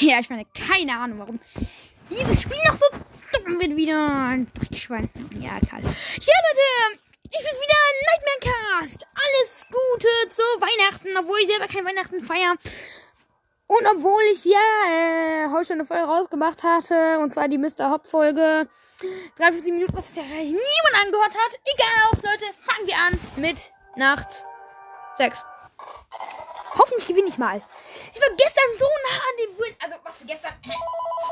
Ja, ich meine, keine Ahnung, warum dieses Spiel noch so dumm wird wieder. Ein Dreckschwein. Ja, kalt. Ja, Leute, ich bin's wieder, Nightmare Cast. Alles Gute zu Weihnachten, obwohl ich selber kein Weihnachten feier. Und obwohl ich ja äh, heute schon eine Folge rausgemacht hatte, und zwar die Mr. Hop Folge, 53 Minuten, was sich wahrscheinlich niemand angehört hat. Egal Leute, fangen wir an mit Nacht 6. Hoffentlich gewinne ich mal. Ich war gestern so nah an dem Win. Also, was für gestern?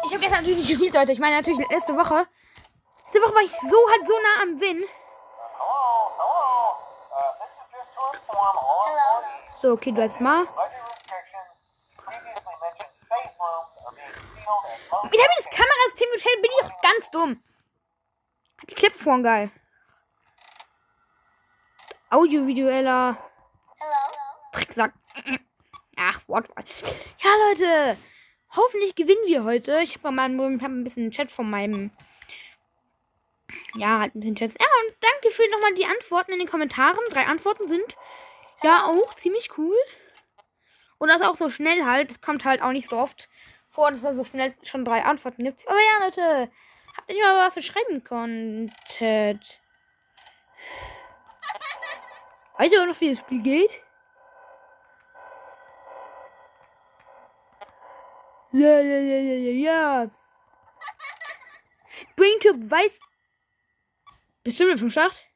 Ich habe gestern natürlich nicht gespielt, Leute. Ich meine natürlich letzte Woche. Letzte Woche war ich so halt so nah am Win. So, okay, du bleibst mal. Ich habe das Kamerasystem gestellt, bin ich auch ganz dumm. Hat die vorhin geil. Audiovisueller Tricksack. Ach, Wortwahl. Ja, Leute. Hoffentlich gewinnen wir heute. Ich habe mal hab ein bisschen Chat von meinem. Ja, halt ein bisschen Chat. Ja, und danke für nochmal die Antworten in den Kommentaren. Drei Antworten sind ja auch ziemlich cool. Und das auch so schnell halt. Es kommt halt auch nicht so oft vor, dass da so schnell schon drei Antworten gibt. Aber ja, Leute. Habt ihr mal was zu schreiben konntet? Weißt du noch, wie das Spiel geht? Ja, ja, ja, ja, ja, ja. Springtube weiß. Bist du mit vom Schacht?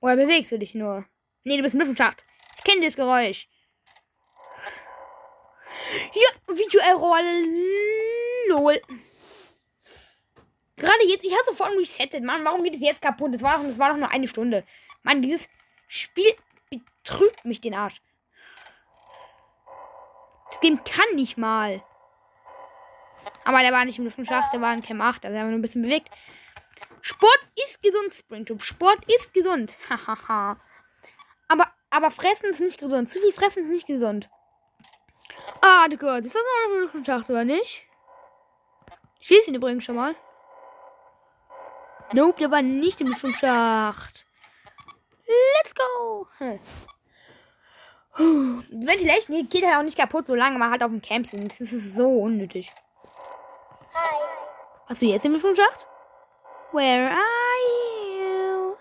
Oder bewegst du dich nur? Nee, du bist mit vom Schacht. Ich kenne das Geräusch. Ja, Video-Error. Lol. Gerade jetzt, ich habe sofort resettet. Mann, warum geht es jetzt kaputt? Das war, das war doch nur eine Stunde. Mann, dieses Spiel betrügt mich den Arsch. Das Game kann nicht mal. Aber der war nicht im Luftschacht, der war in Cam 8, also er war nur ein bisschen bewegt. Sport ist gesund, Springtube. Sport ist gesund. Hahaha. aber, aber fressen ist nicht gesund. Zu viel fressen ist nicht gesund. Ah, Gott, ist das noch im Luftschacht, oder nicht? Ich schieße ihn übrigens schon mal. Nope, der war nicht im Luftschacht. Let's go. Ventilation geht halt auch nicht kaputt, solange man halt auf dem Camp sind. Das ist so unnötig. Hi. Hast du jetzt den Lüftungsschacht? Where are you?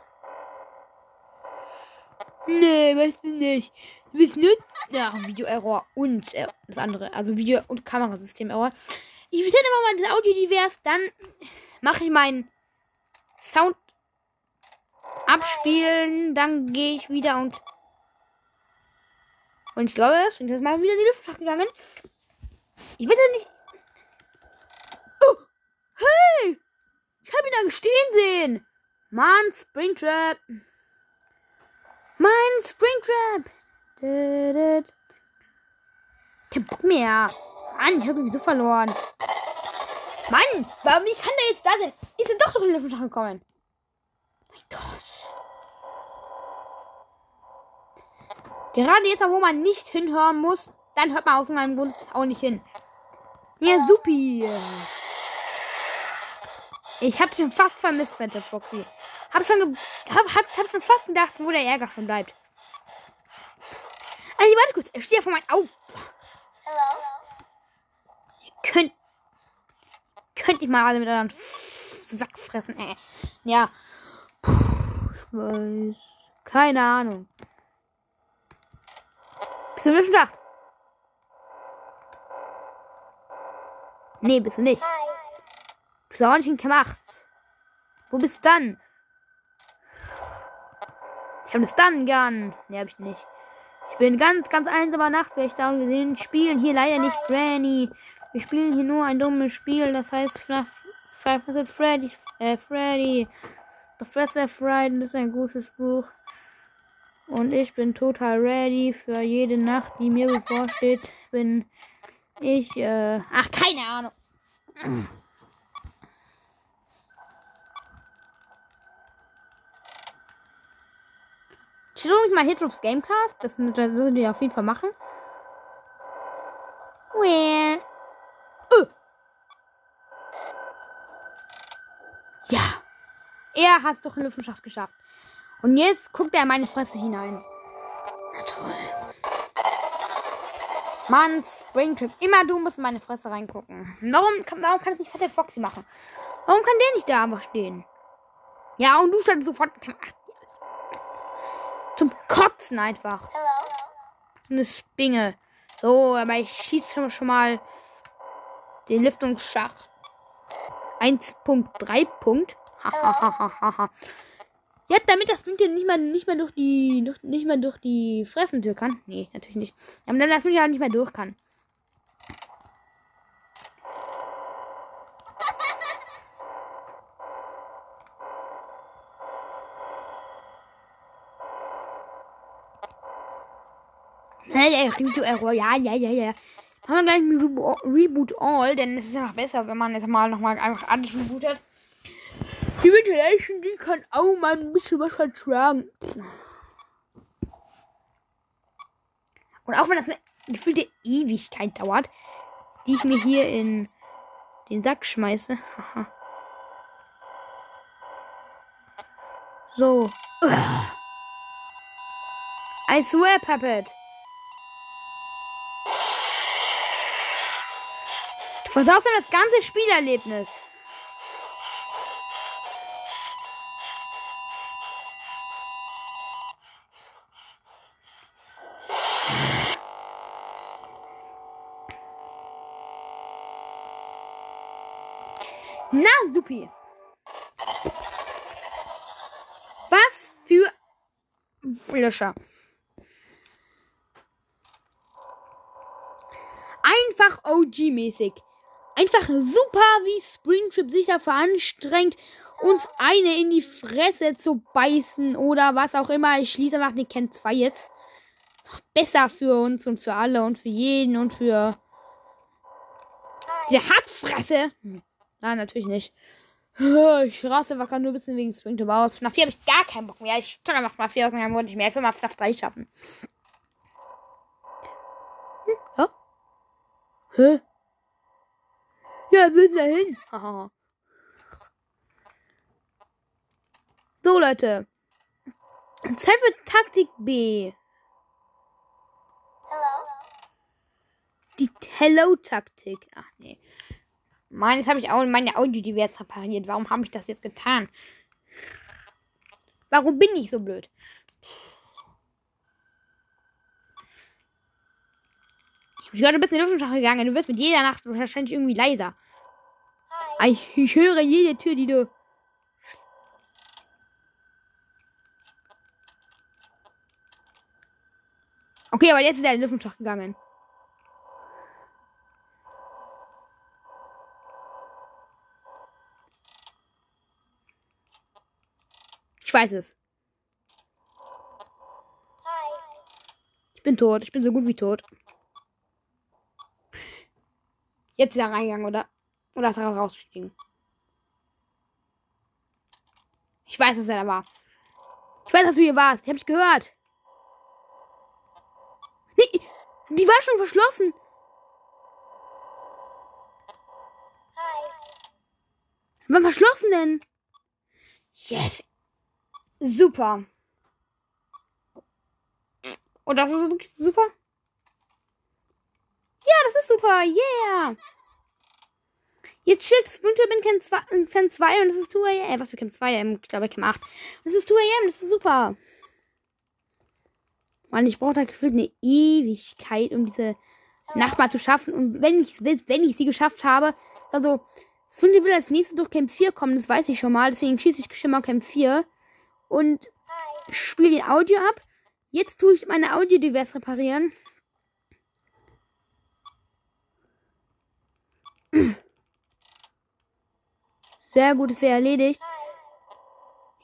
Nee, weißt du nicht. Du bist nur. Ja, Video-Error und äh, das andere. Also Video- und Kamerasystem-Error. Ich setze immer mal das Audio divers, dann mache ich meinen Sound abspielen, dann gehe ich wieder und und ich glaube, es sind jetzt mal wieder die Luftschacht gegangen. Ich weiß ja nicht. Oh, hey! Ich habe ihn da stehen sehen. Mann, Springtrap. Mein Springtrap. Kein Bock mehr. Mann, ich habe sowieso verloren. Mann, warum wie kann der jetzt da sein? Ist er doch durch die Luftschacht gekommen? Mein Gott. Gerade jetzt, wo man nicht hinhören muss, dann hört man aus irgendeinem Grund auch nicht hin. Ja, supi. Ich hab schon fast vermisst, Phantom Foxy. Hab schon, hab, hab, hab schon fast gedacht, wo der Ärger schon bleibt. Also, warte kurz. Er steht ja vor meinem... Au. Hallo. Könnt... Könnt ich mal alle mit eurem Sack fressen, äh. Ja. Puh, ich weiß. Keine Ahnung. Bist du im Schacht? Nee, bist du nicht. Hi. Bist du auch nicht in gemacht. Wo bist du dann? Ich habe eine Stun Gun. Nee, hab ich nicht. Ich bin ganz, ganz einsamer Nachtwächter und wir spielen hier leider nicht Granny. Wir spielen hier nur ein dummes Spiel, das heißt Five Freddy, äh, Freddy. The Freshware Friday, das ist ein gutes Buch. Und ich bin total ready für jede Nacht, die mir bevorsteht. Bin ich, äh, ach, keine Ahnung. Schau mich mal Hitroops Gamecast. Das, das würden wir auf jeden Fall machen. Where? Uh. Ja. Er hat es doch in Lüftenschacht geschafft. Und jetzt guckt er in meine Fresse hinein. Na toll. Mann, Springtrip. Immer du musst in meine Fresse reingucken. Warum, kann- warum kann es nicht Fette Foxy machen? Warum kann der nicht da einfach stehen? Ja, und du standst sofort. Ach, zum Kotzen einfach. Eine Spinge. So, aber ich schieße schon- mal den Lüftungsschacht. 1.3 Punkt. Hahaha. Ja, damit das München nicht mehr, nicht mehr durch die, durch, nicht mehr durch die Fressentür kann. Nee, natürlich nicht. Aber dann das München halt nicht mehr durch kann. Ja, ja. Ja, ja, ja, ja. Haben wir gleich ein Rebo Reboot All, denn es ist einfach besser, wenn man jetzt mal nochmal einfach alles rebootet. Die Ventilation, die kann auch mal ein bisschen was vertragen. Und auch wenn das eine gefühlte Ewigkeit dauert, die ich mir hier in den Sack schmeiße. So. I swear, Puppet. Du versaust ja das ganze Spielerlebnis. Supi. Was für Löscher. Einfach OG-mäßig. Einfach super, wie Springtrip sich da veranstrengt, uns eine in die Fresse zu beißen oder was auch immer. Ich schließe einfach den Ken 2 jetzt. Doch besser für uns und für alle und für jeden und für diese Hackfresse. Nein, natürlich nicht. Ich raste einfach nur ein bisschen wegen Springtrip aus. Nach 4 habe ich gar keinen Bock mehr. Ich stelle einfach mal 4 aus und dann wollte ich mehr. Ich will mal FNAF 3 schaffen. Hm, ja? Hä? Ja, wir sind da hin. So, Leute. Zeit für Taktik B. Die Hello-Taktik. Ach nee. Mann, jetzt habe ich auch meine Audio-Divers repariert. Warum habe ich das jetzt getan? Warum bin ich so blöd? Ich bin gerade ein bisschen in die Luftschach gegangen. Du wirst mit jeder Nacht wahrscheinlich irgendwie leiser. Ich, ich höre jede Tür, die du. Okay, aber jetzt ist er in den Luftschach gegangen. Ich weiß es. Ich bin tot. Ich bin so gut wie tot. Jetzt ist er reingegangen, oder? Oder ist er rausgestiegen? Ich weiß, dass er da war. Ich weiß, dass du hier warst. Ich hab dich gehört. Nee, die war schon verschlossen. Wann verschlossen denn? Yes. Super. Das ist wirklich super? Ja, das ist super. Yeah. Jetzt chillt Splinter bin Ken 2 Ken 2 und das ist 2 AM. Äh, was für Ken 2 AM? Ich glaube, Ken 8. Das ist 2 AM. Das ist super. Mann, ich brauche da gefühlt eine Ewigkeit, um diese Nacht zu schaffen. Und wenn ich, wenn ich sie geschafft habe, also, Splinter will als nächstes durch Camp 4 kommen, das weiß ich schon mal. Deswegen schieße ich schon mal Camp 4 und spiele den Audio ab. Jetzt tue ich meine Audio-Divers reparieren. Sehr gut, es wäre erledigt.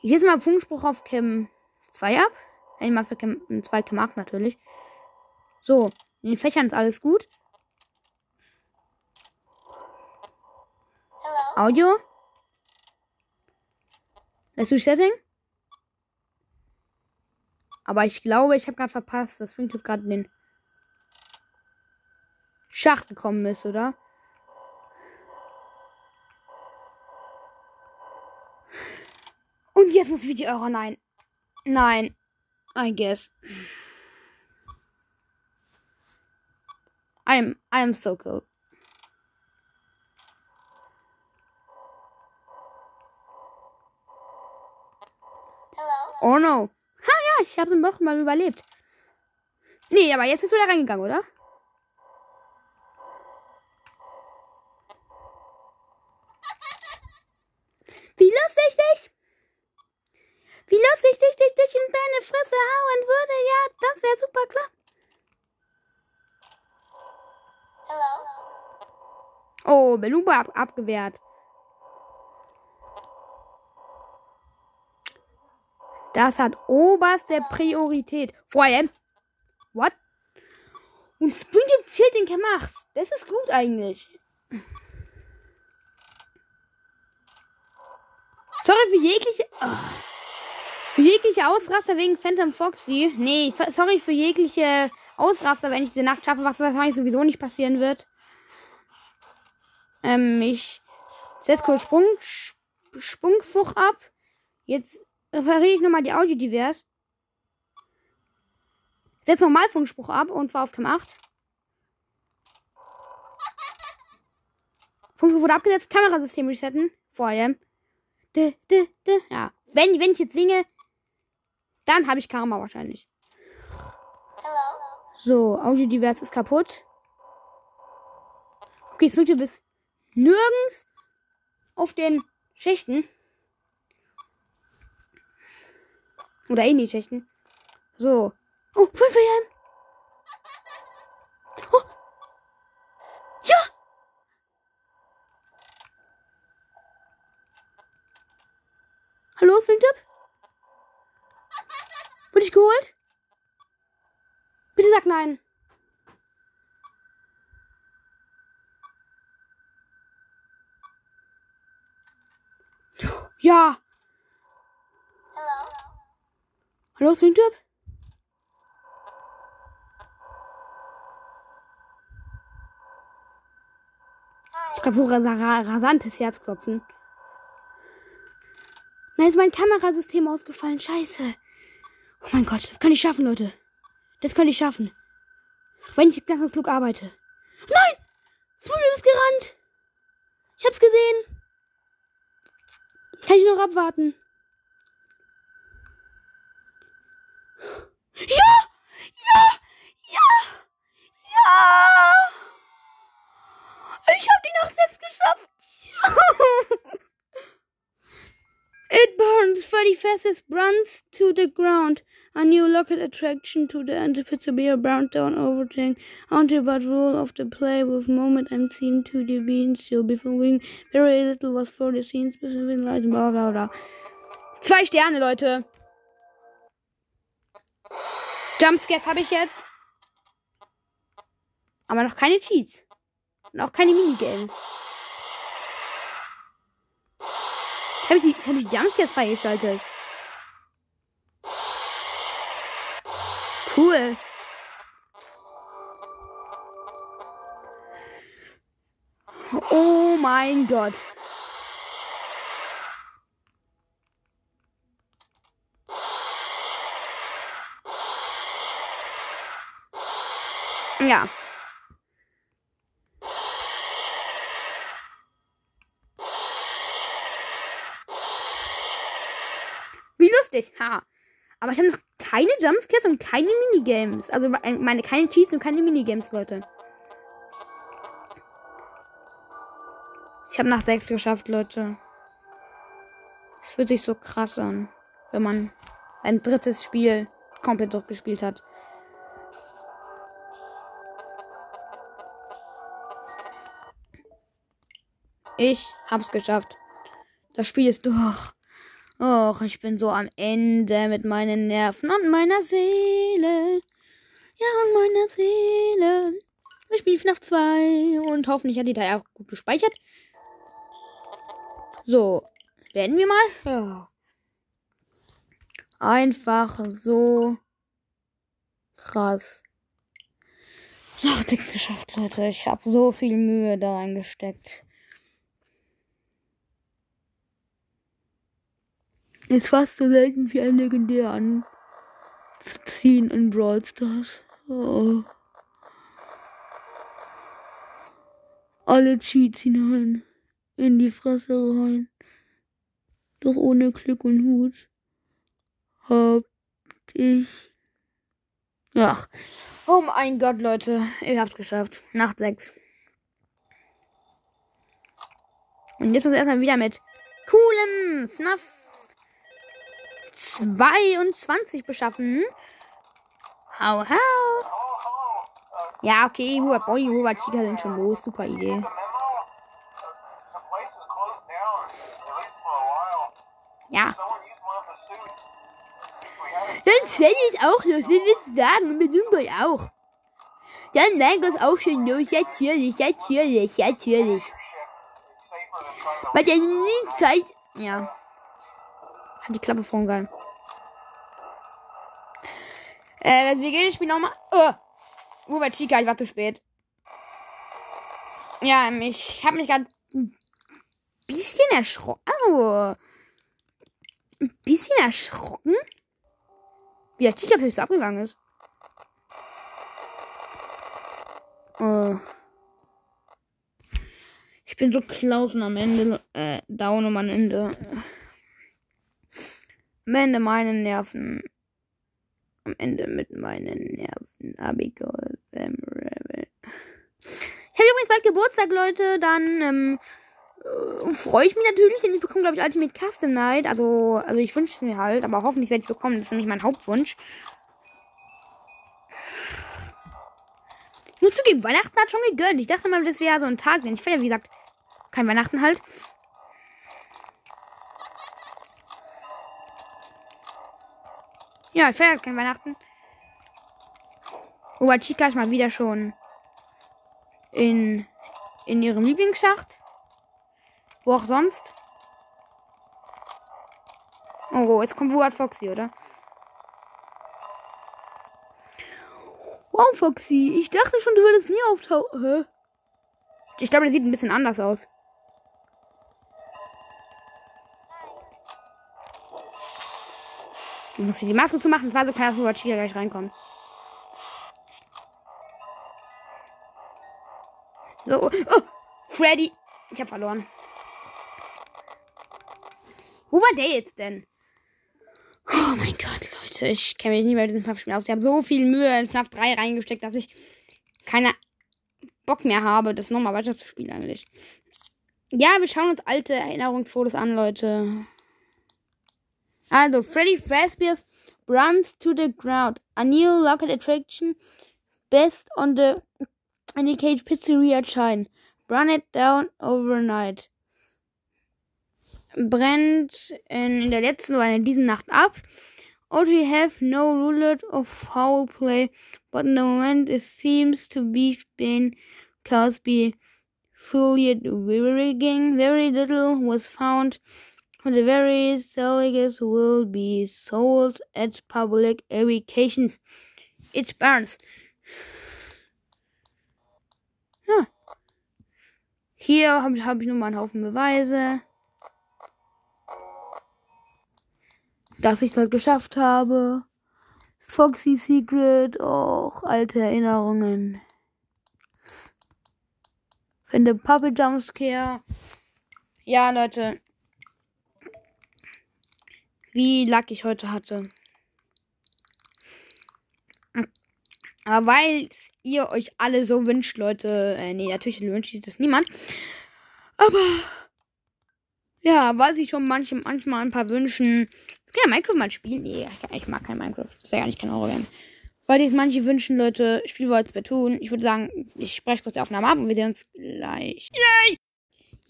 Ich setze mal Funkspruch auf Cam 2 ab. Nein, mal für Cam 2 Cam 8 natürlich. So, in den Fächern ist alles gut. Audio. Lässt du Setting? Aber ich glaube, ich habe gerade verpasst, dass Winkler gerade in den Schacht gekommen ist, oder? Und jetzt muss Video Euro. Nein. Nein. I guess. I'm, I'm so cool. Oh no. Ich habe noch mal überlebt. Nee, aber jetzt bist du da reingegangen, oder? Wie lustig dich! Wie lustig dich, dich, dich in deine Fresse hauen würde, ja, das wäre super klar. Oh, Beluga ab abgewehrt. Das hat oberste Priorität. Vor allem. What? Und Springtime chillt den gemacht. Das ist gut eigentlich. Sorry für jegliche. Oh. Für jegliche Ausraster wegen Phantom Foxy. Nee, sorry für jegliche Ausraster, wenn ich diese Nacht schaffe, was wahrscheinlich sowieso nicht passieren wird. Ähm, ich setze kurz Sprung, Sprungfuch ab. Jetzt repariere ich nochmal die Audio divers. Setze nochmal Funkspruch ab und zwar auf Cam 8. Funkspruch wurde abgesetzt, Kamerasystem resetten. Vorher. Ja. Wenn, wenn ich jetzt singe, dann habe ich Karma wahrscheinlich. So, Audio divers ist kaputt. Okay, jetzt wird bis nirgends auf den Schächten. Oder in die Schächten. So. Oh, 5 AM. Oh. Ja. Hallo, Swingtip? Wurde ich geholt? Bitte sag nein. Ja. Hallo. Hallo, Swingtip? Ich hab so ras rasantes Herzklopfen. Nein, ist mein Kamerasystem ausgefallen. Scheiße. Oh mein Gott, das kann ich schaffen, Leute. Das kann ich schaffen. Wenn ich ganz Flug arbeite. Nein! Swimble ist gerannt! Ich hab's gesehen. Kann ich noch abwarten? Ja! Ja! Ja! Ja! Ich hab die Nacht 6 geschafft! It burns 30 fastest runs to the ground. A new locket attraction to the anticipated brown down overthing onto but rule of the play with moment and seem to the being before wing. Very little was for the scenes specific light bla bla bla. Zwei Sterne, Leute. Jumpscares habe ich jetzt. Aber noch keine Cheats. Und auch keine Minigames. Habe ich die, hab ich die Jumpscares freigeschaltet? Cool. Oh mein Gott. Ja. Wie lustig. Ha. Aber ich habe noch keine Jumpscares und keine Minigames. Also meine keine Cheats und keine Minigames, Leute. Ich habe nach 6 geschafft, Leute. Es fühlt sich so krass an, wenn man ein drittes Spiel komplett durchgespielt hat. Ich hab's geschafft. Das Spiel ist durch. Och, ich bin so am Ende mit meinen Nerven und meiner Seele. Ja, und meiner Seele. Wir spielen FNAF 2 und hoffentlich hat die Datei auch gut gespeichert. So, werden wir mal. Ja. Einfach so krass. Nichts geschafft, Leute. Ich habe so viel Mühe da reingesteckt. Ist fast so selten wie ein Legendär anzuziehen in Brawl Stars. Oh. alle Cheats hinein. In die Fresse rein. Doch ohne Glück und Hut hab ich. Ach. Oh mein Gott, Leute. Ihr habt's geschafft. Nacht 6. Und jetzt uns erstmal wieder mit coolem FNAF 22 beschaffen. Hau, hau. Ja, okay, Hubert Boy, Hubert Chica sind schon los. Super Idee. Ja. Dann fällt es auch los, wir wissen sagen, mit Dumboy auch. Dann das auch schon los, natürlich, natürlich, natürlich. Weil der nie Zeit. Ja. Hat die Klappe vorn geil. Äh, wir gehen das Spiel nochmal. Oh. Uber Chica, ich war zu spät. Ja, ich habe mich gerade ein bisschen erschrocken. Oh. Ein bisschen erschrocken. Wie der Chica plötzlich abgegangen ist. Oh. Ich bin so Klausen am Ende. Äh, down am Ende. Am Ende meine Nerven. Am Ende mit meinen Nerven. Abigail. Ähm, ich habe übrigens bald Geburtstag, Leute. Dann ähm, äh, freue ich mich natürlich, denn ich bekomme, glaube ich, Ultimate Custom Night. Also, also ich wünsche es mir halt, aber hoffentlich werde ich bekommen. Das ist nämlich mein Hauptwunsch. Ich muss zugeben, Weihnachten hat schon gegönnt. Ich dachte mal, das wäre so ein Tag, denn ich feiere, wie gesagt, kein Weihnachten halt. Ja, ich feiere kein Weihnachten. Oh, Chica ist mal wieder schon in, in ihrem Lieblingsschacht. Wo auch sonst. Oh, jetzt kommt Wuhat Foxy, oder? Wow, Foxy. Ich dachte schon, du würdest nie auftauchen. Ich glaube, der sieht ein bisschen anders aus. Ich muss die Maske zu machen. Das war so klar, dass Robert hier gleich reinkommt. So. Oh, oh, Freddy. Ich habe verloren. Wo war der jetzt denn? Oh mein Gott, Leute. Ich kenne mich nicht mit diesem FNAF-Spiel aus. Ich habe so viel Mühe in FNAF 3 reingesteckt, dass ich keine Bock mehr habe, das nochmal weiter zu spielen eigentlich. Ja, wir schauen uns alte Erinnerungsfotos an, Leute. Also, Freddy Fazbear's runs to the ground. A new local attraction based on the Indicate Pizzeria chain. Burn it down overnight. Brennt in, der letzten oder in dieser Nacht ab. Or we have no rule of foul play, but in the moment it seems to be been Cosby fully rigging. Very little was found the various delegates will be sold at public education. It burns. Ja. Hier habe hab ich nochmal einen Haufen Beweise. Dass ich das geschafft habe. Foxy Secret, auch alte Erinnerungen. Finde Puppet Jumpscare. Ja, Leute, wie Lack ich heute hatte. Aber weil ihr euch alle so wünscht, Leute. Äh, nee, natürlich wünscht sich das niemand. Aber. Ja, weil sich schon manche, manchmal ein paar wünschen. Ich kann ja Minecraft mal spielen. Nee, ich mag kein Minecraft. Das ist ja gar nicht kein Horror werden. Weil jetzt manche wünschen, Leute, Spiel wollt tun. Ich würde sagen, ich spreche kurz die Aufnahme ab und wir sehen uns gleich. Yay!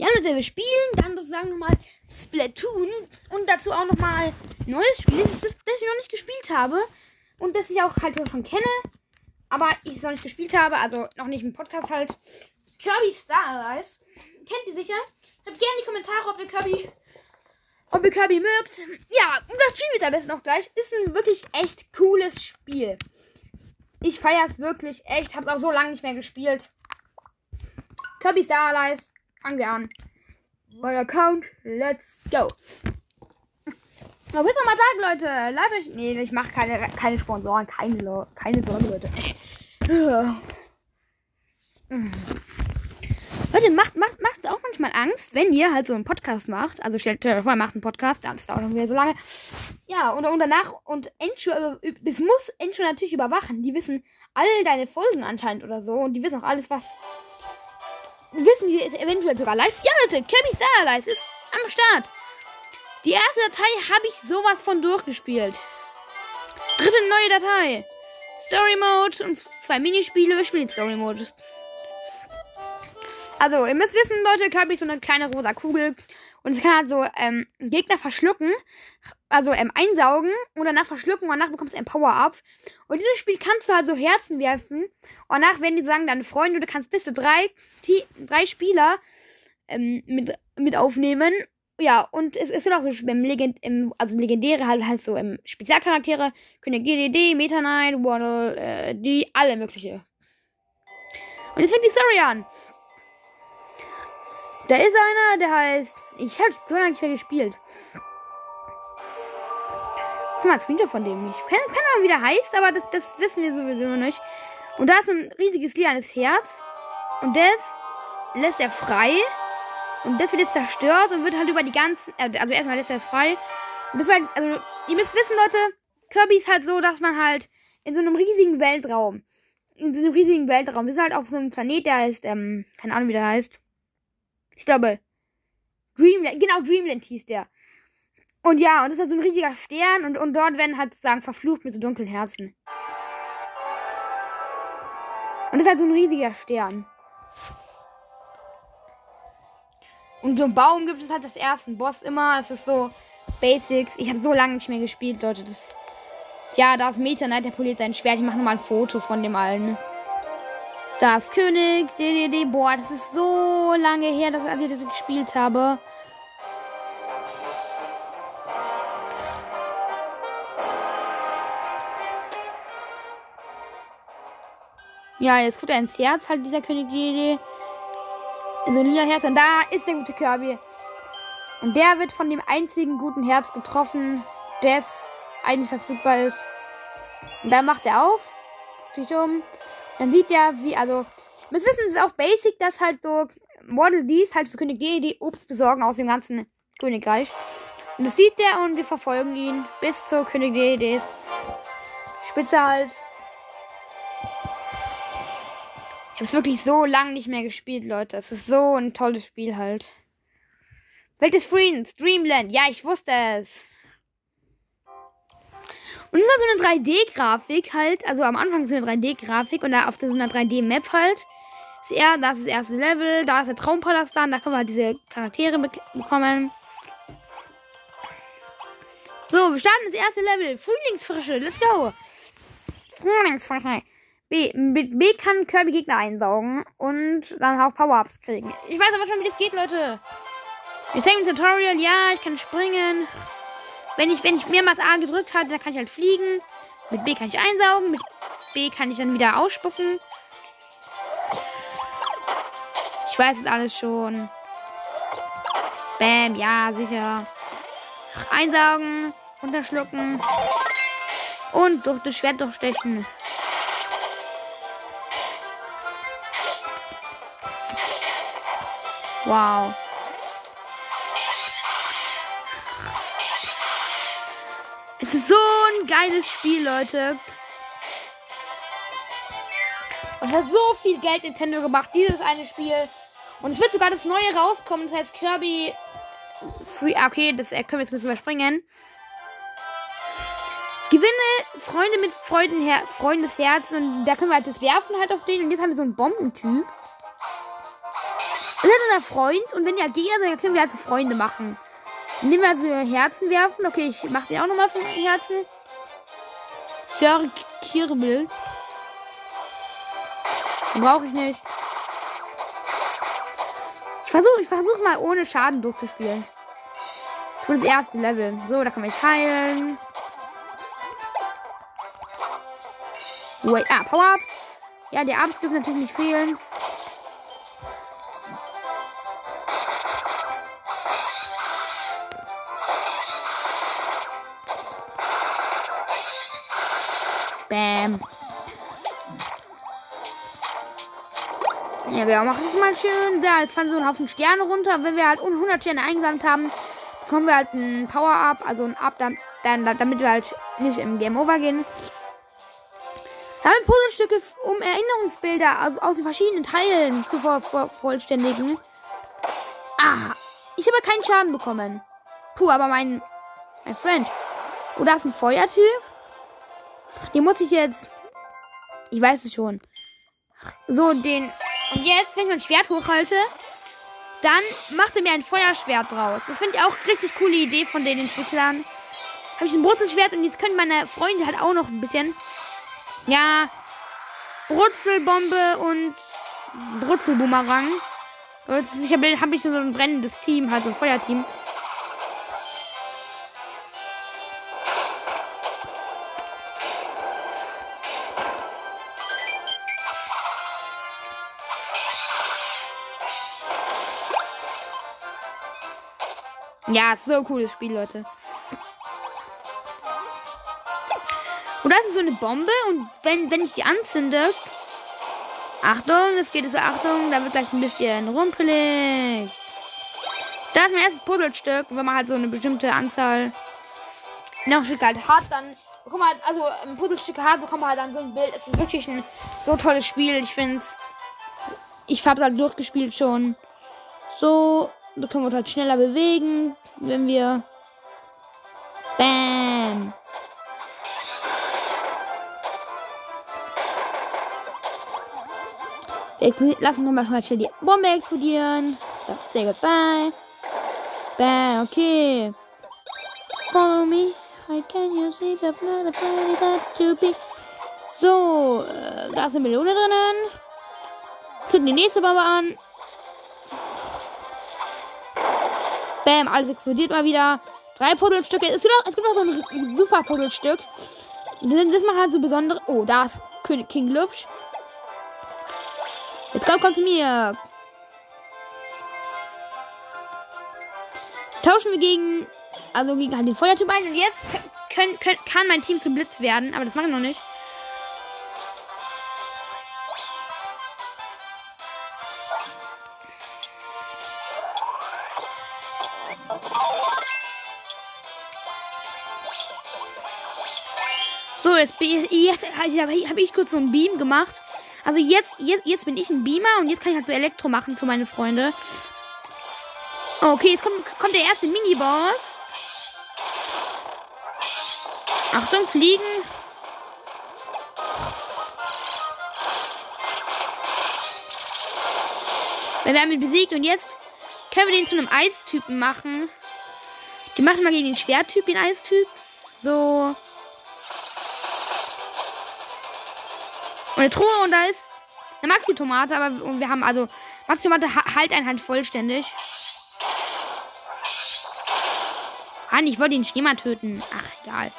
Ja, Leute, wir spielen dann sozusagen nochmal Splatoon und dazu auch nochmal neues Spiel, das, das ich noch nicht gespielt habe und das ich auch halt schon kenne, aber ich es noch nicht gespielt habe, also noch nicht im Podcast halt. Kirby Star Allies. Kennt ihr sicher? Schreibt gerne in die Kommentare, ob ihr Kirby, ob ihr Kirby mögt. Ja, und das Spiel wird am besten auch gleich. Ist ein wirklich echt cooles Spiel. Ich feiere es wirklich echt. Hab's auch so lange nicht mehr gespielt. Kirby Star Allies. Fangen wir an. Mein Account, let's go. Was willst du mal sagen, Leute? Leider ich. Nee, ich mache keine, keine Sponsoren, keine, keine Sorge, Leute. Leute, macht, macht, macht auch manchmal Angst, wenn ihr halt so einen Podcast macht. Also stellt euch vor, macht einen Podcast, das dauert schon wieder so lange. Ja, und, und danach, und Encho, das muss Encho natürlich überwachen. Die wissen all deine Folgen anscheinend oder so. Und die wissen auch alles, was. Wissen die ist eventuell sogar live? Ja, Leute, Kirby Star Allies ist am Start. Die erste Datei habe ich sowas von durchgespielt. Dritte neue Datei. Story Mode und zwei Minispiele. Wir spielen Story Mode. Also, ihr müsst wissen, Leute, Kirby ist so eine kleine rosa Kugel. Und es kann halt so ähm, Gegner verschlucken. Also ähm, einsaugen und danach verschlucken und danach bekommst du ein Power-Up. Und in diesem Spiel kannst du halt so Herzen werfen. Und danach werden die sagen, deine Freunde, du kannst bis zu drei, drei Spieler ähm, mit, mit aufnehmen. Ja, und es, es sind auch so im Legend, im, also legendäre halt, halt so im Spezialcharaktere. Können GDD, Meta Knight, Waddle, äh, die, alle mögliche. Und jetzt fängt die Story an. Da ist einer, der heißt. Ich habe so lange nicht mehr gespielt. Guck mal, Screenshot von dem. Ich keine Ahnung, wie der heißt, aber das, das wissen wir sowieso noch nicht. Und da ist ein riesiges lilanes Herz. Und das lässt er frei. Und das wird jetzt zerstört und wird halt über die ganzen. Äh, also erstmal lässt er es frei. Und das war. Also, ihr müsst wissen, Leute, Kirby ist halt so, dass man halt in so einem riesigen Weltraum. In so einem riesigen Weltraum. Das ist halt auf so einem Planet, der heißt, ähm, keine Ahnung, wie der heißt. Ich glaube, Dreamland, genau, Dreamland hieß der. Und ja, und das ist halt so ein riesiger Stern und, und dort werden halt sozusagen verflucht mit so dunklen Herzen. Und das ist halt so ein riesiger Stern. Und so ein Baum gibt es halt das ersten Boss immer. Es ist so Basics. Ich habe so lange nicht mehr gespielt, Leute. Das ja, da ist Meta Knight, der poliert sein Schwert. Ich mache nochmal ein Foto von dem allen. Da ist König, DDD. Boah, das ist so lange her, dass ich das gespielt habe. Ja, jetzt tut er ins Herz, halt dieser König DDD. In so ein lila Herz. Und da ist der gute Kirby. Und der wird von dem einzigen guten Herz getroffen, das eigentlich verfügbar ist. Und da macht er auf, sich um. Dann sieht er, wie, also, müssen wissen, es ist auch basic, dass halt so Model Ds halt für König D die Obst besorgen aus dem ganzen Königreich. Und das sieht der und wir verfolgen ihn bis zur König D, Spitze halt. Ich hab's wirklich so lange nicht mehr gespielt, Leute. Es ist so ein tolles Spiel halt. Welt des Friedens, Dreamland. Ja, ich wusste es. Und es ist halt so eine 3D-Grafik halt. Also am Anfang ist eine 3D-Grafik und da auf so einer 3D-Map halt. Ist er, das ist das erste Level, da ist der Traumpalast dann, da können wir halt diese Charaktere be bekommen. So, wir starten das erste Level. Frühlingsfrische, let's go. Frühlingsfrische. B. Mit B kann Kirby Gegner einsaugen und dann auch Power-Ups kriegen. Ich weiß aber schon, wie das geht, Leute. Ich zeige im Tutorial, ja, ich kann springen. Wenn ich, wenn ich mehrmals A gedrückt hatte, dann kann ich halt fliegen. Mit B kann ich einsaugen. Mit B kann ich dann wieder ausspucken. Ich weiß es alles schon. Bam, ja, sicher. Einsaugen, unterschlucken. Und durch das Schwert durchstechen. Wow. Es so ein geiles Spiel, Leute. Und hat so viel Geld Nintendo gemacht, dieses eine Spiel. Und es wird sogar das neue rauskommen, das heißt Kirby Free. Ah, okay, das können wir jetzt ein überspringen. Gewinne Freunde mit Freudenher Freundesherzen und da können wir halt das werfen halt auf den. Und jetzt haben wir so einen Bombentyp. Das ist unser Freund und wenn halt Gegner sind, dann können wir halt so Freunde machen. Wir also Herzen werfen. Okay, ich mache den auch nochmal für Herzen. Sir Kirbel. Brauche ich nicht. Ich versuche ich versuch mal ohne Schaden durchzuspielen. Für das erste Level. So, da kann ich heilen. Wait, ah, Power Up. Ja, die Ups dürfen natürlich nicht fehlen. Mal schön. Da, jetzt fallen so ein Haufen Sterne runter. Wenn wir halt 100 Sterne eingesammelt haben, bekommen wir halt ein Power-Up. Also ein Up, dann, damit wir halt nicht im Game Over gehen. Damit Puzzlestücke, um Erinnerungsbilder also aus den verschiedenen Teilen zu vervollständigen. Ah, ich habe keinen Schaden bekommen. Puh, aber mein, mein Freund. Oh, da ist ein Feuertyp. Den muss ich jetzt. Ich weiß es schon. So, den. Und jetzt, wenn ich mein Schwert hochhalte, dann macht er mir ein Feuerschwert draus. Das finde ich auch richtig coole Idee von den Entwicklern. Habe ich ein Brutzelschwert und jetzt können meine Freunde halt auch noch ein bisschen. Ja. Brutzelbombe und Brutzelboomerang. Ich habe hab ich so ein brennendes Team, halt so ein Feuerteam. Ja, so cooles Spiel, Leute. Das ist so eine Bombe und wenn, wenn ich die anzünde. Achtung, es geht jetzt Achtung, da wird gleich ein bisschen rumpelig. Da ist mein erstes Puzzlestück. Wenn man halt so eine bestimmte Anzahl noch Stück halt hat, dann bekommt man also ein Puzzlestück hat, bekommt man halt dann so ein Bild. Es ist wirklich ein so tolles Spiel. Ich finde Ich habe halt durchgespielt schon. So, da können wir uns halt schneller bewegen, wenn wir. Bam! Wir lassen nochmal mal schnell die Bombe explodieren. So, say goodbye. Bam, okay. Follow me. I can you see the blood that to be. So, äh, da ist eine Melone drinnen. Zünden die nächste Bombe an. Bam, alles explodiert mal wieder. Drei Puzzlestücke. Es gibt, noch, es gibt noch so ein super Puzzlestück. Das, das macht halt so besondere. Oh, da ist König King Lupsch. Jetzt komm, komm zu mir. Tauschen wir gegen. Also gegen halt den Feuertyp ein. Und jetzt können, können, kann mein Team zum Blitz werden. Aber das mache ich noch nicht. Jetzt, jetzt habe ich kurz so ein Beam gemacht. Also jetzt, jetzt, jetzt bin ich ein Beamer und jetzt kann ich halt so Elektro machen für meine Freunde. Okay, jetzt kommt, kommt der erste Miniboss. Achtung, fliegen. Wir haben ihn besiegt und jetzt können wir den zu einem Eistypen machen. Die machen mal gegen den Schwertyp, den Eistyp. So. Und eine Truhe und da ist eine Maxi-Tomate, aber wir haben also Maxi-Tomate halt ein Hand vollständig. Mann, ich wollte den Schneemann töten. Ach, egal.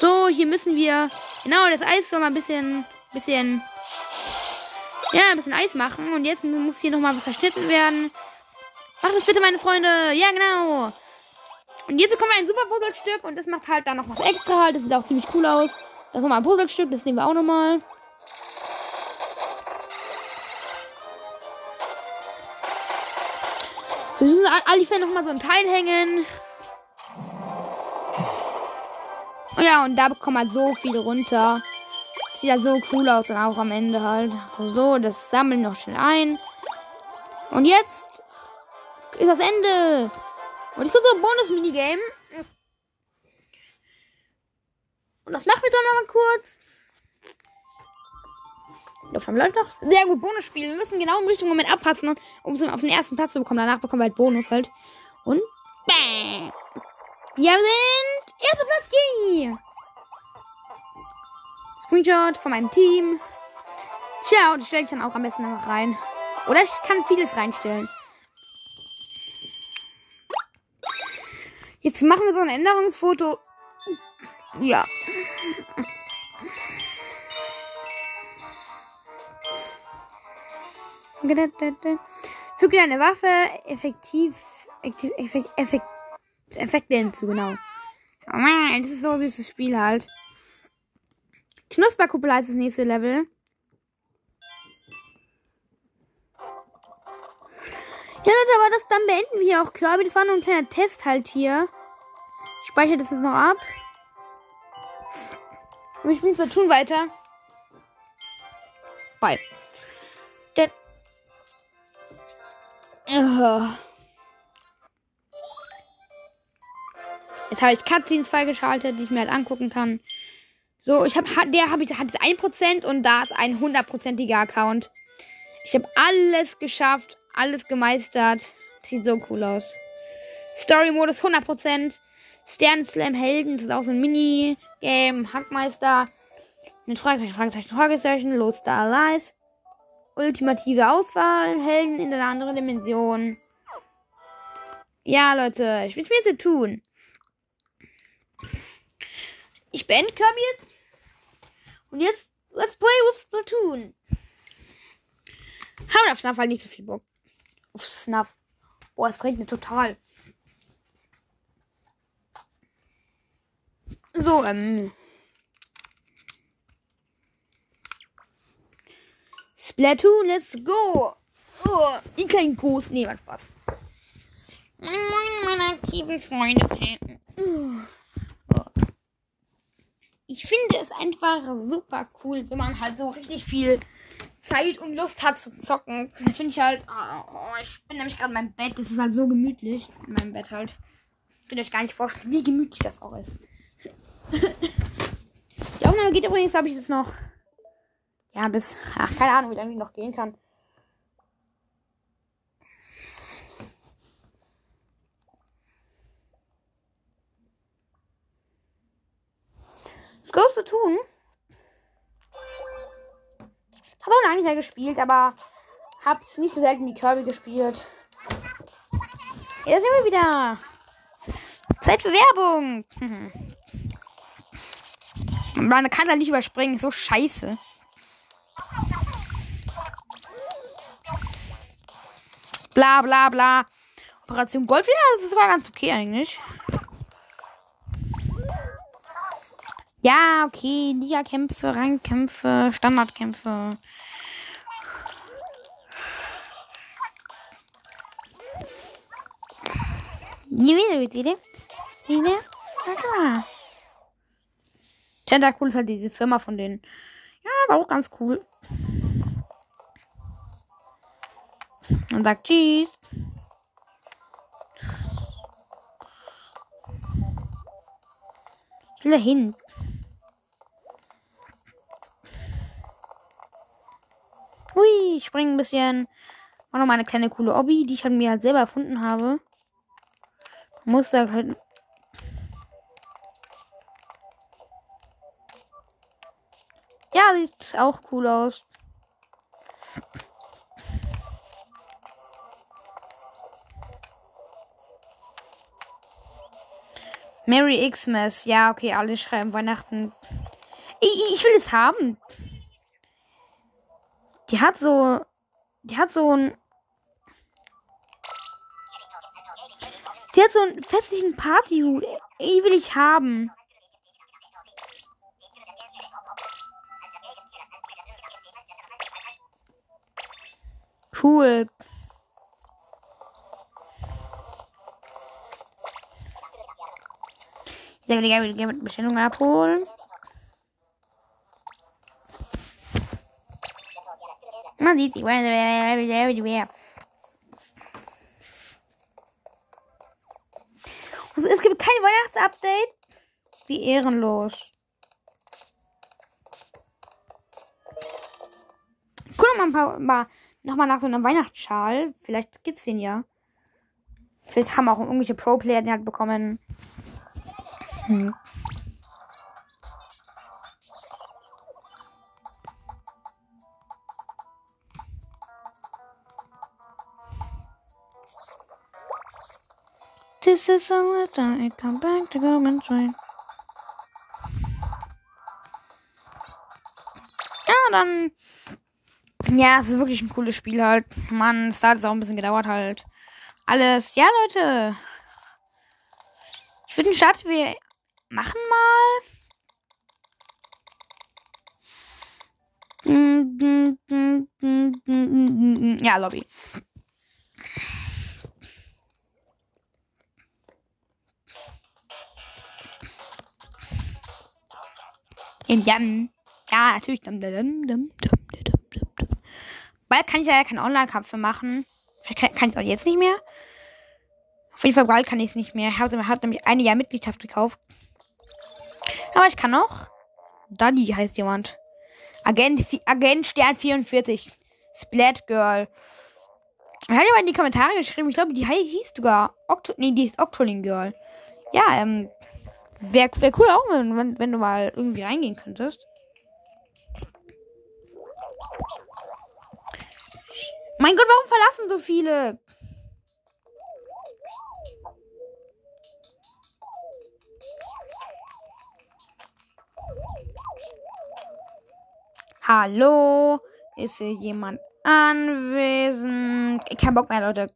So, hier müssen wir. Genau, das Eis soll mal ein bisschen. bisschen. Ja, ein bisschen Eis machen. Und jetzt muss hier nochmal was verschnitten werden. Macht das bitte, meine Freunde. Ja, genau. Und jetzt bekommen wir ein super Puzzlestück. Und das macht halt dann noch was extra halt. Das sieht auch ziemlich cool aus. Das ist nochmal ein Puzzlestück. Das nehmen wir auch nochmal. Wir müssen alle noch mal so ein Teil hängen. Ja, und da bekommt man so viel runter. Sieht ja so cool aus und auch am Ende halt. So, das sammeln noch schnell ein. Und jetzt ist das Ende. Und ich kriege so ein Bonus-Minigame. Und das machen wir dann noch mal kurz. Das haben Leute noch. Sehr gut, Bonusspiel. Wir müssen genau im richtigen Moment abpassen, um es auf den ersten Platz zu bekommen. Danach bekommen wir halt Bonus halt. Und bam. Wir sind erster Platz. Yay. Screenshot von meinem Team. Und ich stelle ich dann auch am besten noch rein. Oder ich kann vieles reinstellen. Jetzt machen wir so ein Änderungsfoto. Ja. Füge deine Waffe effektiv, effektiv, effekt, effekt, Effekte hinzu, genau. Oh das ist so ein süßes Spiel halt. Knusperkuppel als das nächste Level. Ja, Leute, aber das, dann beenden wir hier auch Kirby. Das war nur ein kleiner Test halt hier. Ich speichere das jetzt noch ab. Und wir spielen tun weiter. Bye. Denn. Uh. Jetzt habe ich Cutscenes freigeschaltet, die ich mir halt angucken kann. So, ich habe der habe ich hat jetzt 1% und da ist ein hundertprozentiger Account. Ich habe alles geschafft, alles gemeistert. Sieht so cool aus. Story-Modus 100%. Slam Helden, das ist auch so ein Mini-Game. Hackmeister. Mit Fragezeichen, Fragezeichen, Fragezeichen. Low Star Lies. Ultimative Auswahl. Helden in einer anderen Dimension. Ja, Leute, ich will es mir jetzt tun. Ich beende Kirby jetzt. Und jetzt, let's play with Splatoon. Haben auf Snuff halt nicht so viel Bock. Auf Snuff. Boah, es regnet total. So, ähm. Splatoon, let's go! Oh, die kleinen Ghost. Nee, was Spaß. Moin, meine aktiven Freunde. Ich finde es einfach super cool, wenn man halt so richtig viel Zeit und Lust hat zu zocken. Das finde ich halt. Oh, ich bin nämlich gerade in meinem Bett. Das ist halt so gemütlich. In meinem Bett halt. Könnt ihr euch gar nicht vorstellen, wie gemütlich das auch ist. die Aufnahme geht übrigens, habe ich jetzt noch. Ja, bis. Ach, keine Ahnung, wie lange die noch gehen kann. Was kannst du tun? Hab auch lange nicht mehr gespielt, aber hab's nicht so selten wie Kirby gespielt. Hier sind wir wieder. Zeit für Werbung. Man kann da nicht überspringen. So scheiße. Bla bla bla. Operation ja, das war ganz okay eigentlich. Ja, okay. Liga-Kämpfe, Rangkämpfe, Standardkämpfe. Nie wieder mit dir. Wieder? Tentacool ist halt diese Firma von denen. Ja, war auch ganz cool. Und sagt Tschüss. Ich will da hin. Hui, ich springe ein bisschen. War noch mal eine kleine coole Hobby, die ich halt mir halt selber erfunden habe. Muss da halt. Ja, sieht auch cool aus. Merry Xmas. Ja, okay, alle schreiben Weihnachten. Ich, ich will es haben. Die hat so. Die hat so ein. Die hat so einen festlichen Partyhut. Die will ich haben. Cool. Sehr gerne Bestellung abholen. Man sieht sie. Und es gibt kein Weihnachtsupdate. Wie ehrenlos. Guck mal ein paar, mal, noch mal nach so einem Weihnachtsschal. Vielleicht gibt's den ja. Vielleicht haben auch irgendwelche Pro-Player den halt bekommen. Hm. This is the time I come back to go and join. Ja, dann. Ja, es ist wirklich ein cooles Spiel halt. Mann, es hat auch ein bisschen gedauert halt. Alles. Ja, Leute. Ich würde den Start wir machen mal. Ja, Lobby. Jan. Ja, natürlich. Bald kann ich ja keinen Online-Kampf mehr machen. Vielleicht kann, ich es auch jetzt nicht mehr. Auf jeden Fall bald kann ich es nicht mehr. Ich habe nämlich eine Jahr Mitgliedschaft gekauft. Aber ich kann noch. Daddy heißt jemand. Agent, Agent Stern 44. Splat Girl. Er hat ja mal in die Kommentare geschrieben, ich glaube, die hieß sogar Octo nee, die ist Octoling Girl. Ja, ähm, wäre wär cool auch, wenn, wenn du mal irgendwie reingehen könntest. Mein Gott, warum verlassen so viele? Hallo? Ist hier jemand anwesend? Kein Bock mehr, Leute.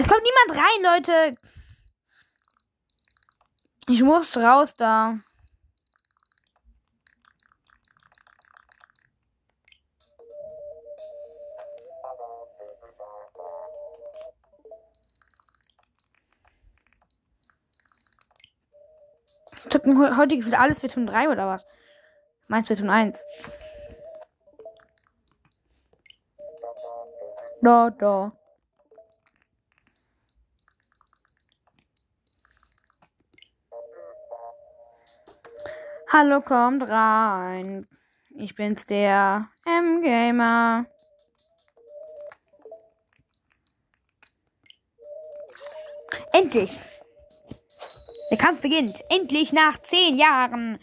Es kommt niemand rein, Leute. Ich muss raus da. Heute gefühlt alles Beton 3 oder was? Meins Beton 1. Da, da. Hallo, kommt rein. Ich bin's, der M-Gamer. Endlich! Der Kampf beginnt. Endlich nach zehn Jahren.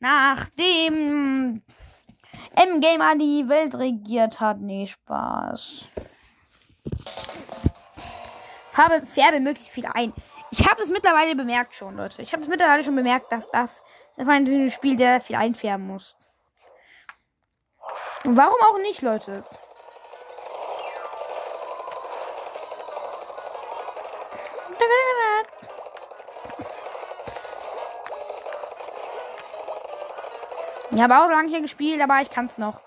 Nachdem M-Gamer die Welt regiert hat. Nee, Spaß. Habe, färbe möglichst viel ein. Ich habe es mittlerweile bemerkt schon, Leute. Ich habe es mittlerweile schon bemerkt, dass das das war ein Spiel, der viel einfärben muss. Und warum auch nicht, Leute? Ich habe auch lange hier gespielt, aber ich kann es noch.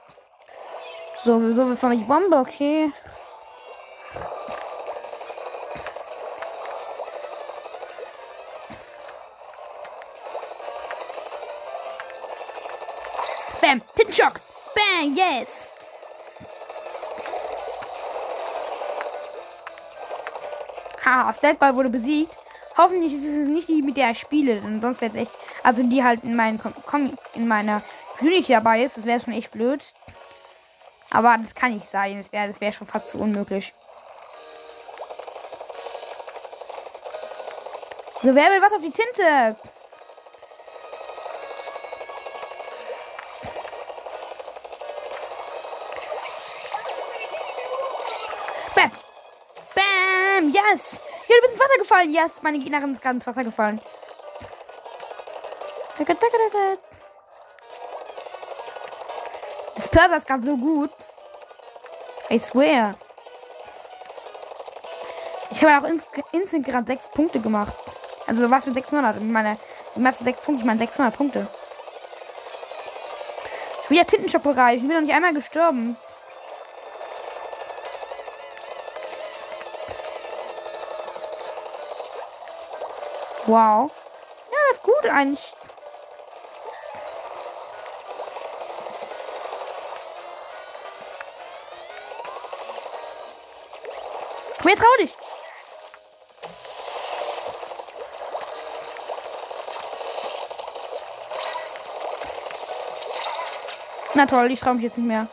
So, so bevor ich Bombe, okay. Bam. Shock. Bang. Yes. Haha, Statball wurde besiegt. Hoffentlich ist es nicht die, mit der ich spiele, denn sonst wäre es echt. Also die halt in, meinen, in meiner Community dabei ist. Das wäre schon echt blöd. Aber das kann nicht sein. Das wäre das wär schon fast zu unmöglich. So, wer will was auf die Tinte? Wasser gefallen. Yes, meine Gegnerin ist ins Wasser gefallen. Das Pörser ist gerade so gut. I swear. Ich habe auch instant gerade 6 Punkte gemacht. Also was mit 600. Mit meiner, ich meine 6 Punkte, ich meine 600 Punkte. Wieder Tintenschopperei. Ich bin noch nicht einmal gestorben. Wow. Ja, ist gut eigentlich. Her, trau dich. Na toll, ich trau mich jetzt nicht mehr.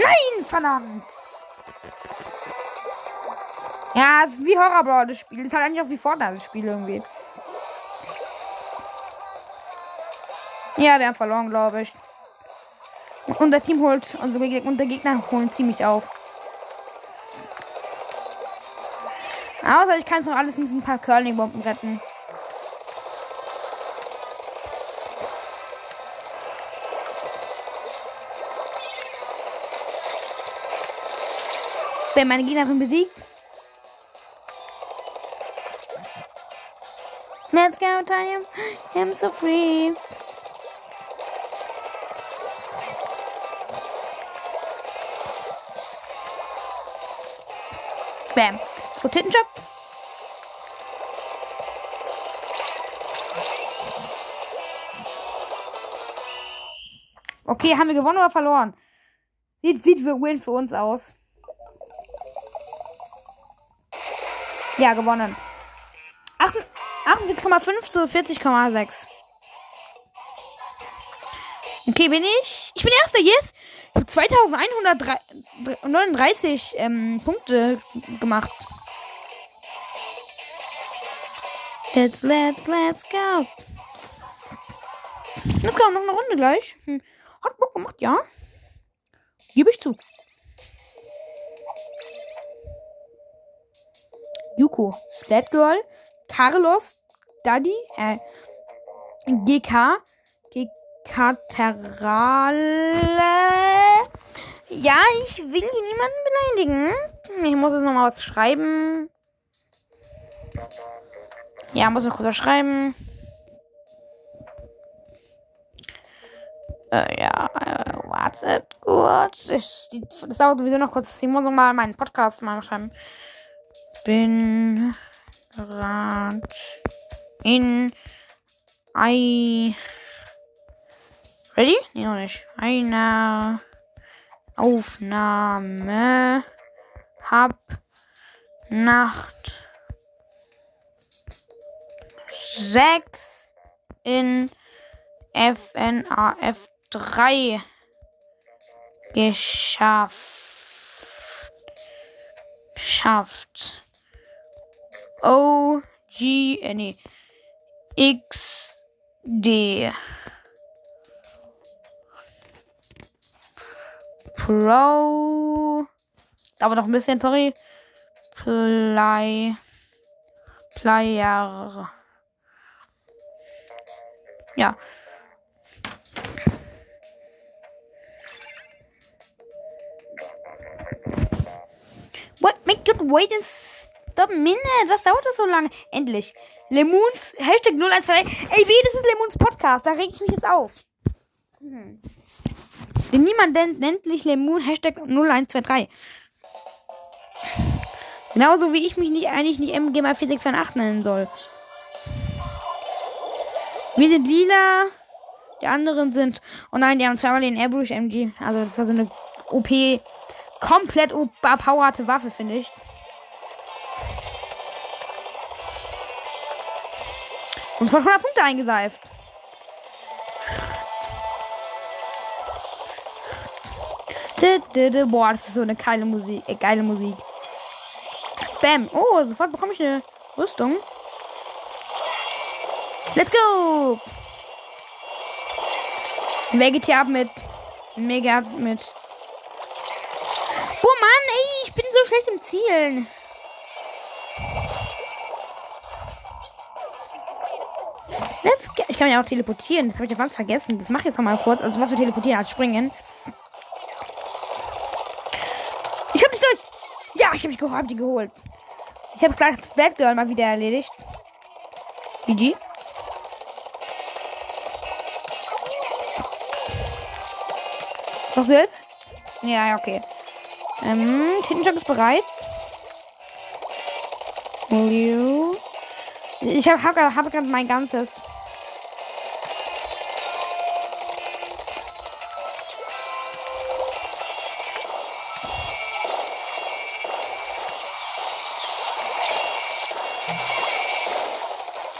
Nein, verdammt. Ja, es ist wie Horror Brawl das Spiel. Das ist halt eigentlich auch wie Fortnite das Spiel irgendwie. Ja, wir haben verloren, glaube ich. Unser Team holt, unsere Gegner, Gegner holen ziemlich auf. Außer ich kann es noch alles mit ein paar Curling-Bomben retten. Wer meine Gegnerin besiegt. Let's go, time. I'm so free. Bam. So, Tittenjob. Okay, haben wir gewonnen oder verloren? Sieht, sieht für Win für uns aus. Ja, gewonnen. 48,5 zu 40,6. Okay, bin ich? Ich bin erster, yes. Ich habe 2139 ähm, Punkte gemacht. Let's, let's, let's go. Let's go, noch eine Runde gleich. Hm. Hat Bock gemacht, ja. Gebe ich zu. Yuko, Splat Girl, Carlos, Daddy, äh, GK, Gekaterale. Ja, ich will hier niemanden beleidigen. Ich muss jetzt nochmal was schreiben. Ja, muss noch kurz schreiben. Äh, ja, äh, wartet kurz. Ich, das dauert sowieso noch kurz. Ich muss noch mal meinen Podcast mal schreiben. Bin gerade in ein Ready? Nee, noch nicht. Eine Aufnahme hab Nacht 6 in FNAF 3 geschafft. Schafft. O G äh, nee. X D. Pro. Aber noch ein bisschen sorry. Play. Player. Ja. What? Make good wait and stop minute? Was dauert das so lange? Endlich. Lemons, Hashtag 0123. Ey, weh, das ist Lemons Podcast. Da reg ich mich jetzt auf. Hm. Denn niemand nennt sich Lemon Hashtag 0123. Genauso wie ich mich nicht eigentlich nicht MG mal 4628 nennen soll. Wir sind lila. Die anderen sind. Oh nein, die haben zweimal den Airbrush MG. Also das ist also eine OP. Komplett überpowerte Waffe, finde ich. Und von 100 Punkte eingeseift. Boah, das ist so eine geile Musik. Äh, geile Musik. Bam. Oh, sofort bekomme ich eine Rüstung. Let's go. Wer geht hier ab mit? Mega mit. Oh Mann, ey, ich bin so schlecht im Zielen. Kann ja auch teleportieren. Das habe ich ja ganz vergessen. Das mache ich jetzt noch mal kurz. Also was wir teleportieren als springen. Ich habe dich durch. Ja, ich habe mich hab die geholt. Ich habe gleich das Bad Girl mal wieder erledigt. GG. Was wird? Ja, ja, okay. Ähm, Tintenstock ist bereit. Ich habe hab, hab gerade mein ganzes.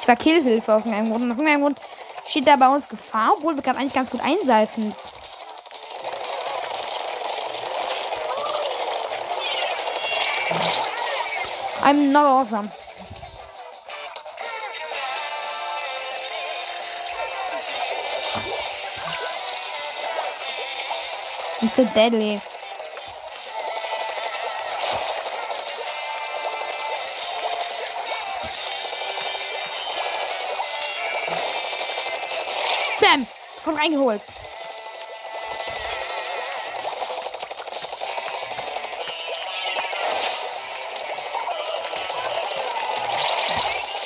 War Killhilfe aus irgendeinem Grund. Und aus irgendeinem Grund steht da bei uns Gefahr, obwohl wir gerade eigentlich ganz gut einseifen. I'm not awesome. It's so deadly. reingeholt.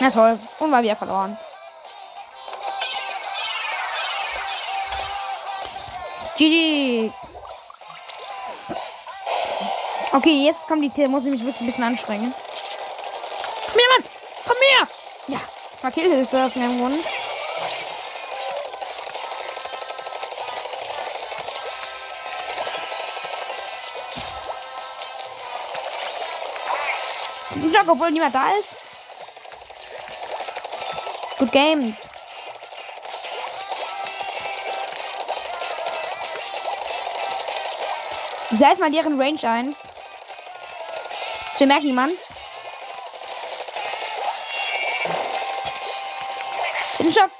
Na toll. Und war wieder verloren. GG. Okay, jetzt kommt die Ziel. Muss ich mich wirklich ein bisschen anstrengen. Komm her, Mann! Komm her! Ja, Markier ist das in einem Grund. Jock, obwohl niemand da ist. Good game. Setz mal deren Range ein. Das merkt niemand. Den Schock.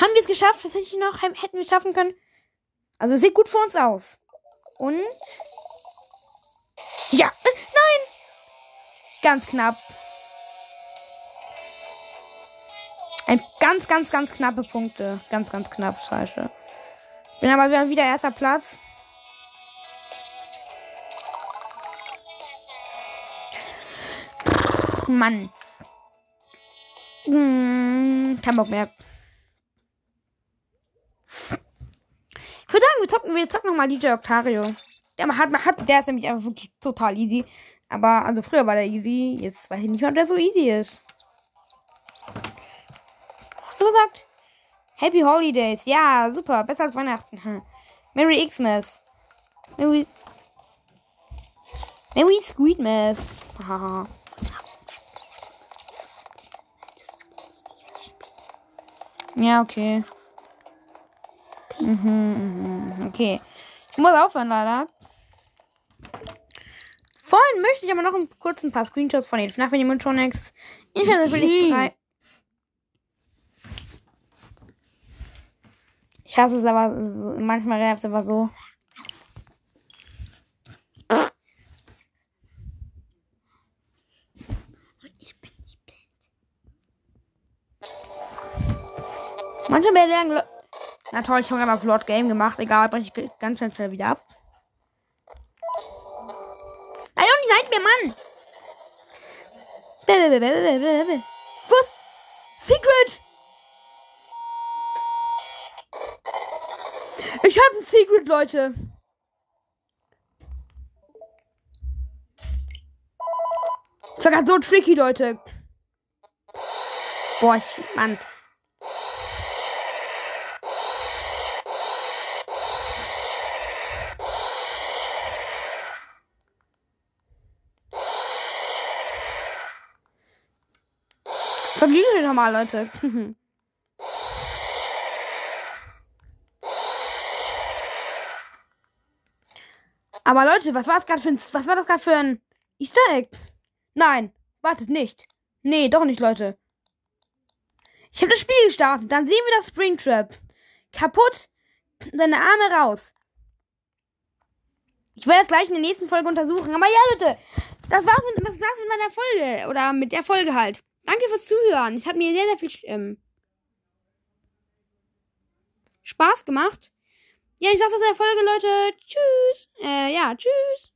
Haben wir es geschafft? Tatsächlich noch? Hätten wir es schaffen können? Also sieht gut für uns aus. Und. Ja. Nein. Ganz knapp. Ein ganz, ganz, ganz knappe Punkte. Ganz, ganz knapp. Scheiße. Bin aber wieder erster Platz. Mann. Hm, kein Bock mehr. Ich würde sagen, wir zocken, wir zocken nochmal DJ Octario. Der, hat, hat, der ist nämlich einfach wirklich total easy. Aber, also früher war der easy. Jetzt weiß ich nicht mehr, ob der so easy ist. Hast du gesagt? Happy Holidays. Ja, super. Besser als Weihnachten. Hm. Merry Xmas. Merry. Merry Squeedmas. Haha. ja, okay. Mhm, mhm, okay. Ich muss aufhören, leider. Vorhin möchte ich aber noch einen kurzen paar Screenshots von den FNAF Animatronics. Insgesamt will ich drei. Ich hasse es aber manchmal nervt es aber so. Manchmal werden na toll, ich habe gerade auf Lord Game gemacht. Egal, breche ich ganz schnell, schnell wieder ab. Nein, und nicht mehr, Mann! Was? Secret! Ich habe ein Secret, Leute. Das war gerade so tricky, Leute. Boah, ich, Mann. Nochmal, Leute. Aber Leute, was war das gerade für ein, was war das gerade für ein Easter Egg? Nein, wartet nicht. Nee, doch nicht, Leute. Ich habe das Spiel gestartet, dann sehen wir das Springtrap. Kaputt, seine Arme raus. Ich werde das gleich in der nächsten Folge untersuchen. Aber ja, Leute, das war's mit, das war's mit meiner Folge. Oder mit der Folge halt. Danke fürs Zuhören. Es hat mir sehr, sehr viel ähm, Spaß gemacht. Ja, ich sag's aus der Folge, Leute. Tschüss. Äh, ja, tschüss.